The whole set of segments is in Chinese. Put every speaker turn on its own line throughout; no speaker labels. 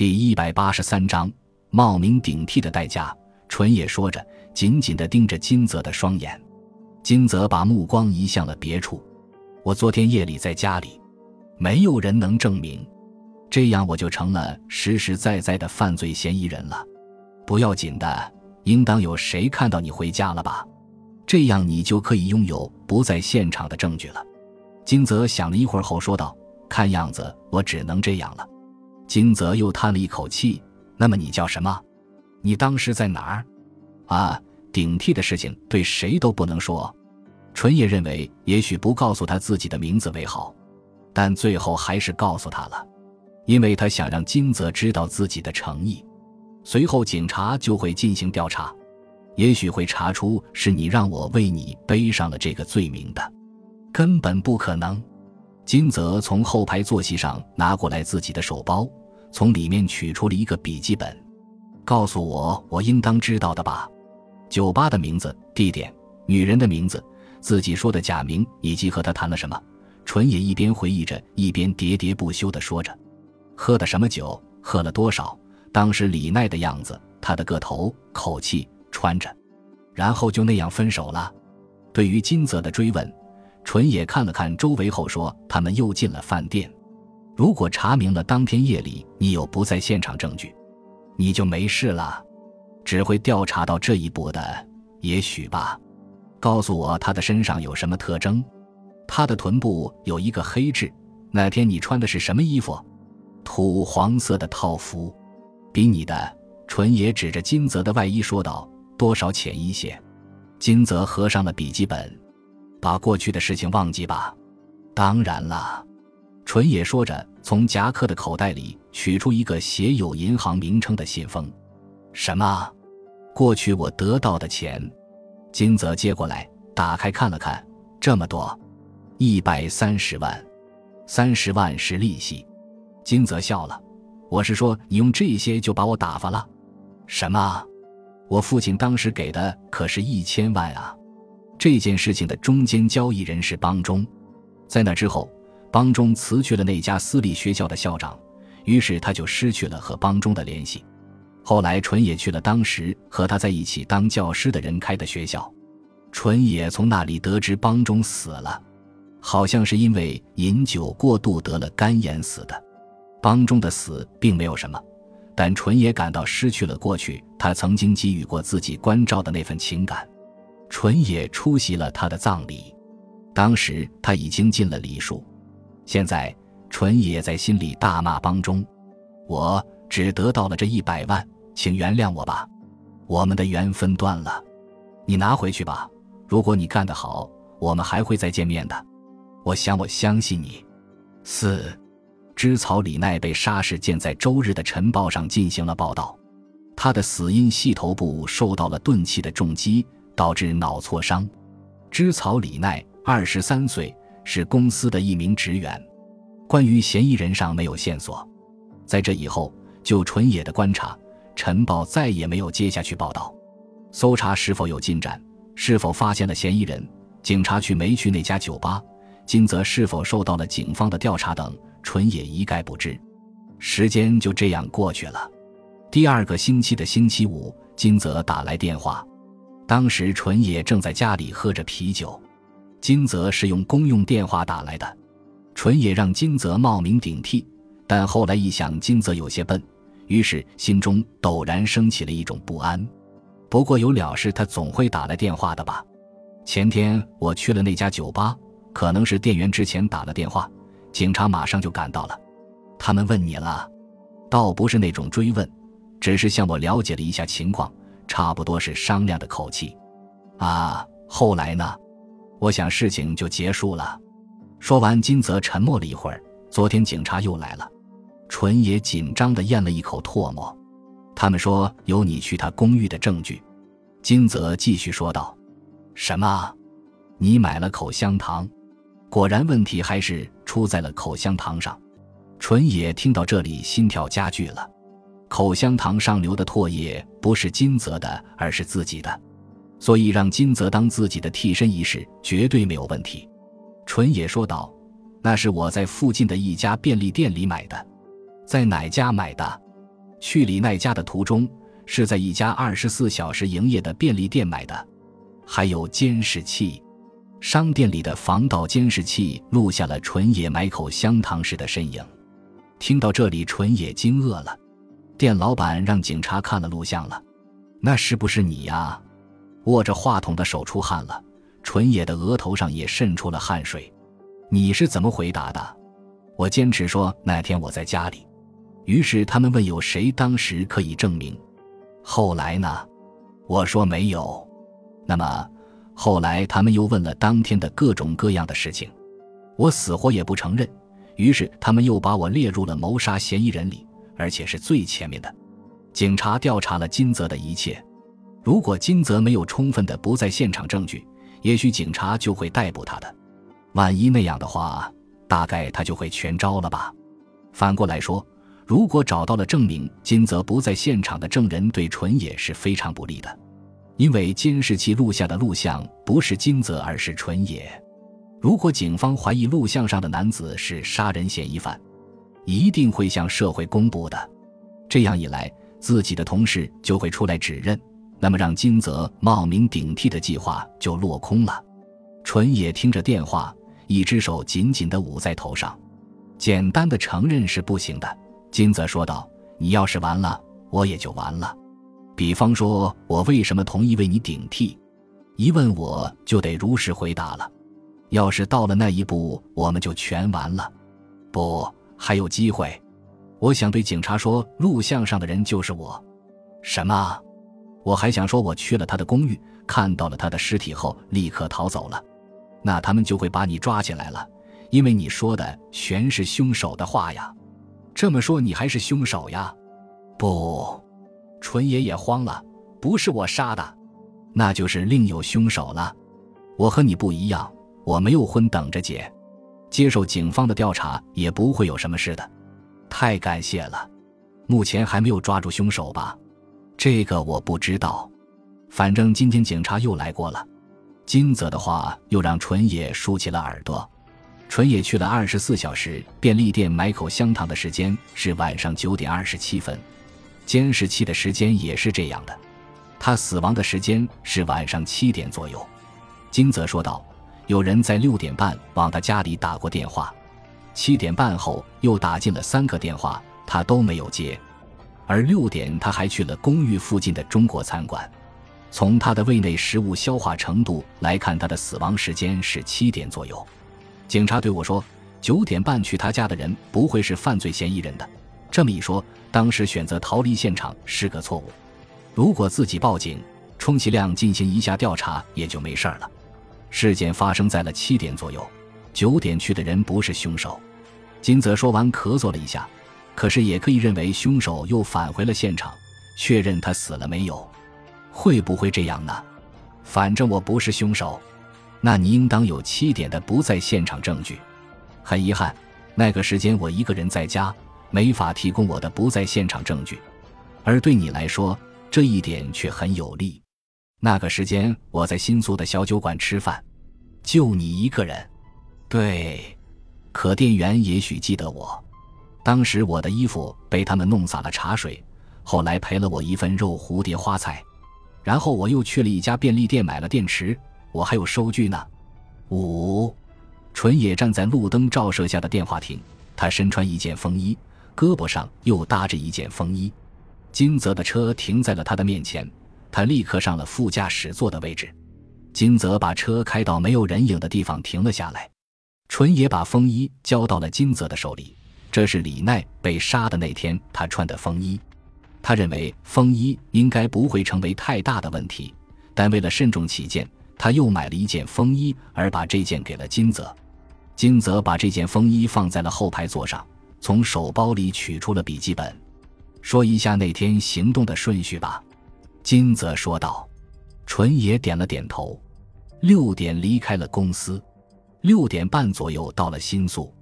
第一百八十三章冒名顶替的代价。纯也说着，紧紧地盯着金泽的双眼。金泽把目光移向了别处。我昨天夜里在家里，没有人能证明，这样我就成了实实在在的犯罪嫌疑人了。不要紧的，应当有谁看到你回家了吧？这样你就可以拥有不在现场的证据了。金泽想了一会儿后说道：“看样子我只能这样了。”金泽又叹了一口气：“那么你叫什么？你当时在哪儿？”啊，顶替的事情对谁都不能说。纯也认为，也许不告诉他自己的名字为好，但最后还是告诉他了，因为他想让金泽知道自己的诚意。随后警察就会进行调查，也许会查出是你让我为你背上了这个罪名的，根本不可能。金泽从后排坐席上拿过来自己的手包。从里面取出了一个笔记本，告诉我我应当知道的吧。酒吧的名字、地点、女人的名字、自己说的假名以及和他谈了什么。纯野一边回忆着，一边喋喋不休地说着：“喝的什么酒？喝了多少？当时李奈的样子，他的个头、口气、穿着，然后就那样分手了。”对于金泽的追问，纯野看了看周围后说：“他们又进了饭店。”如果查明了当天夜里你有不在现场证据，你就没事了。只会调查到这一步的，也许吧。告诉我他的身上有什么特征？他的臀部有一个黑痣。那天你穿的是什么衣服？土黄色的套服，比你的纯也指着金泽的外衣说道：“多少浅一些。”金泽合上了笔记本，把过去的事情忘记吧。当然了。纯野说着，从夹克的口袋里取出一个写有银行名称的信封。什么？过去我得到的钱？金泽接过来，打开看了看，这么多，一百三十万，三十万是利息。金泽笑了。我是说，你用这些就把我打发了？什么？我父亲当时给的可是一千万啊！这件事情的中间交易人是邦中，在那之后。邦中辞去了那家私立学校的校长，于是他就失去了和邦中的联系。后来，纯也去了当时和他在一起当教师的人开的学校。纯也从那里得知邦中死了，好像是因为饮酒过度得了肝炎死的。邦中的死并没有什么，但纯也感到失去了过去他曾经给予过自己关照的那份情感。纯也出席了他的葬礼，当时他已经进了礼数。现在，纯也在心里大骂帮中，我只得到了这一百万，请原谅我吧，我们的缘分断了，你拿回去吧。如果你干得好，我们还会再见面的。我想，我相信你。四，织草李奈被杀事件在周日的晨报上进行了报道，他的死因系头部受到了钝器的重击，导致脑挫伤。织草李奈，二十三岁。是公司的一名职员，关于嫌疑人上没有线索。在这以后，就纯野的观察，晨报再也没有接下去报道。搜查是否有进展，是否发现了嫌疑人，警察去没去那家酒吧，金泽是否受到了警方的调查等，纯野一概不知。时间就这样过去了。第二个星期的星期五，金泽打来电话，当时纯野正在家里喝着啤酒。金泽是用公用电话打来的，纯也让金泽冒名顶替，但后来一想，金泽有些笨，于是心中陡然升起了一种不安。不过有了事，他总会打来电话的吧？前天我去了那家酒吧，可能是店员之前打了电话，警察马上就赶到了。他们问你了，倒不是那种追问，只是向我了解了一下情况，差不多是商量的口气。啊，后来呢？我想事情就结束了。说完，金泽沉默了一会儿。昨天警察又来了，纯也紧张地咽了一口唾沫。他们说有你去他公寓的证据。金泽继续说道：“什么？你买了口香糖？果然，问题还是出在了口香糖上。”纯也听到这里，心跳加剧了。口香糖上流的唾液不是金泽的，而是自己的。所以让金泽当自己的替身一事绝对没有问题，纯野说道：“那是我在附近的一家便利店里买的，在哪家买的？去李奈家的途中，是在一家二十四小时营业的便利店买的，还有监视器。商店里的防盗监视器录下了纯野买口香糖时的身影。听到这里，纯野惊愕了。店老板让警察看了录像了，那是不是你呀？握着话筒的手出汗了，纯野的额头上也渗出了汗水。你是怎么回答的？我坚持说那天我在家里。于是他们问有谁当时可以证明。后来呢？我说没有。那么。后来，他们又问了当天的各种各样的事情，我死活也不承认。于是，他们又把我列入了谋杀嫌疑人里，而且是最前面的。警察调查了金泽的一切，如果金泽没有充分的不在现场证据，也许警察就会逮捕他的。万一那样的话，大概他就会全招了吧。反过来说，如果找到了证明金泽不在现场的证人，对纯野是非常不利的。因为监视器录下的录像不是金泽，而是纯野。如果警方怀疑录像上的男子是杀人嫌疑犯，一定会向社会公布的。这样一来，自己的同事就会出来指认，那么让金泽冒名顶替的计划就落空了。纯野听着电话，一只手紧紧地捂在头上。简单的承认是不行的，金泽说道：“你要是完了，我也就完了。”比方说，我为什么同意为你顶替？一问我就得如实回答了。要是到了那一步，我们就全完了。不，还有机会。我想对警察说，录像上的人就是我。什么？我还想说，我去了他的公寓，看到了他的尸体后，立刻逃走了。那他们就会把你抓起来了，因为你说的全是凶手的话呀。这么说，你还是凶手呀？不。纯爷也慌了，不是我杀的，那就是另有凶手了。我和你不一样，我没有婚等着结，接受警方的调查也不会有什么事的。太感谢了，目前还没有抓住凶手吧？这个我不知道，反正今天警察又来过了。金泽的话又让纯野竖起了耳朵。纯野去了二十四小时便利店买口香糖的时间是晚上九点二十七分。监视器的时间也是这样的，他死亡的时间是晚上七点左右。金泽说道：“有人在六点半往他家里打过电话，七点半后又打进了三个电话，他都没有接。而六点他还去了公寓附近的中国餐馆。从他的胃内食物消化程度来看，他的死亡时间是七点左右。警察对我说：九点半去他家的人不会是犯罪嫌疑人的。”这么一说，当时选择逃离现场是个错误。如果自己报警，充其量进行一下调查也就没事了。事件发生在了七点左右，九点去的人不是凶手。金泽说完，咳嗽了一下。可是也可以认为凶手又返回了现场，确认他死了没有？会不会这样呢？反正我不是凶手，那你应当有七点的不在现场证据。很遗憾，那个时间我一个人在家。没法提供我的不在现场证据，而对你来说这一点却很有利。那个时间我在新宿的小酒馆吃饭，就你一个人。对，可店员也许记得我。当时我的衣服被他们弄洒了茶水，后来赔了我一份肉蝴蝶花菜。然后我又去了一家便利店买了电池，我还有收据呢。五，纯野站在路灯照射下的电话亭，他身穿一件风衣。胳膊上又搭着一件风衣，金泽的车停在了他的面前，他立刻上了副驾驶座的位置。金泽把车开到没有人影的地方停了下来，纯野把风衣交到了金泽的手里，这是李奈被杀的那天他穿的风衣。他认为风衣应该不会成为太大的问题，但为了慎重起见，他又买了一件风衣，而把这件给了金泽。金泽把这件风衣放在了后排座上。从手包里取出了笔记本，说一下那天行动的顺序吧。金泽说道。纯也点了点头。六点离开了公司，六点半左右到了新宿。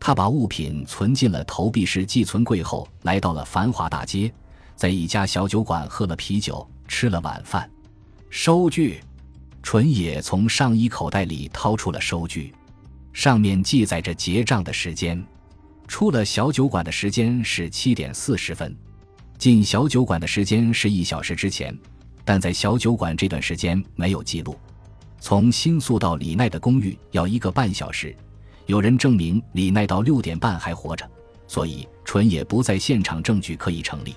他把物品存进了投币式寄存柜后，来到了繁华大街，在一家小酒馆喝了啤酒，吃了晚饭。收据，纯野从上衣口袋里掏出了收据，上面记载着结账的时间。出了小酒馆的时间是七点四十分，进小酒馆的时间是一小时之前，但在小酒馆这段时间没有记录。从新宿到李奈的公寓要一个半小时，有人证明李奈到六点半还活着，所以纯野不在现场证据可以成立。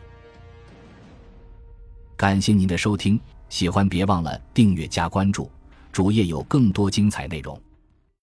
感谢您的收听，喜欢别忘了订阅加关注，主页有更多精彩内容。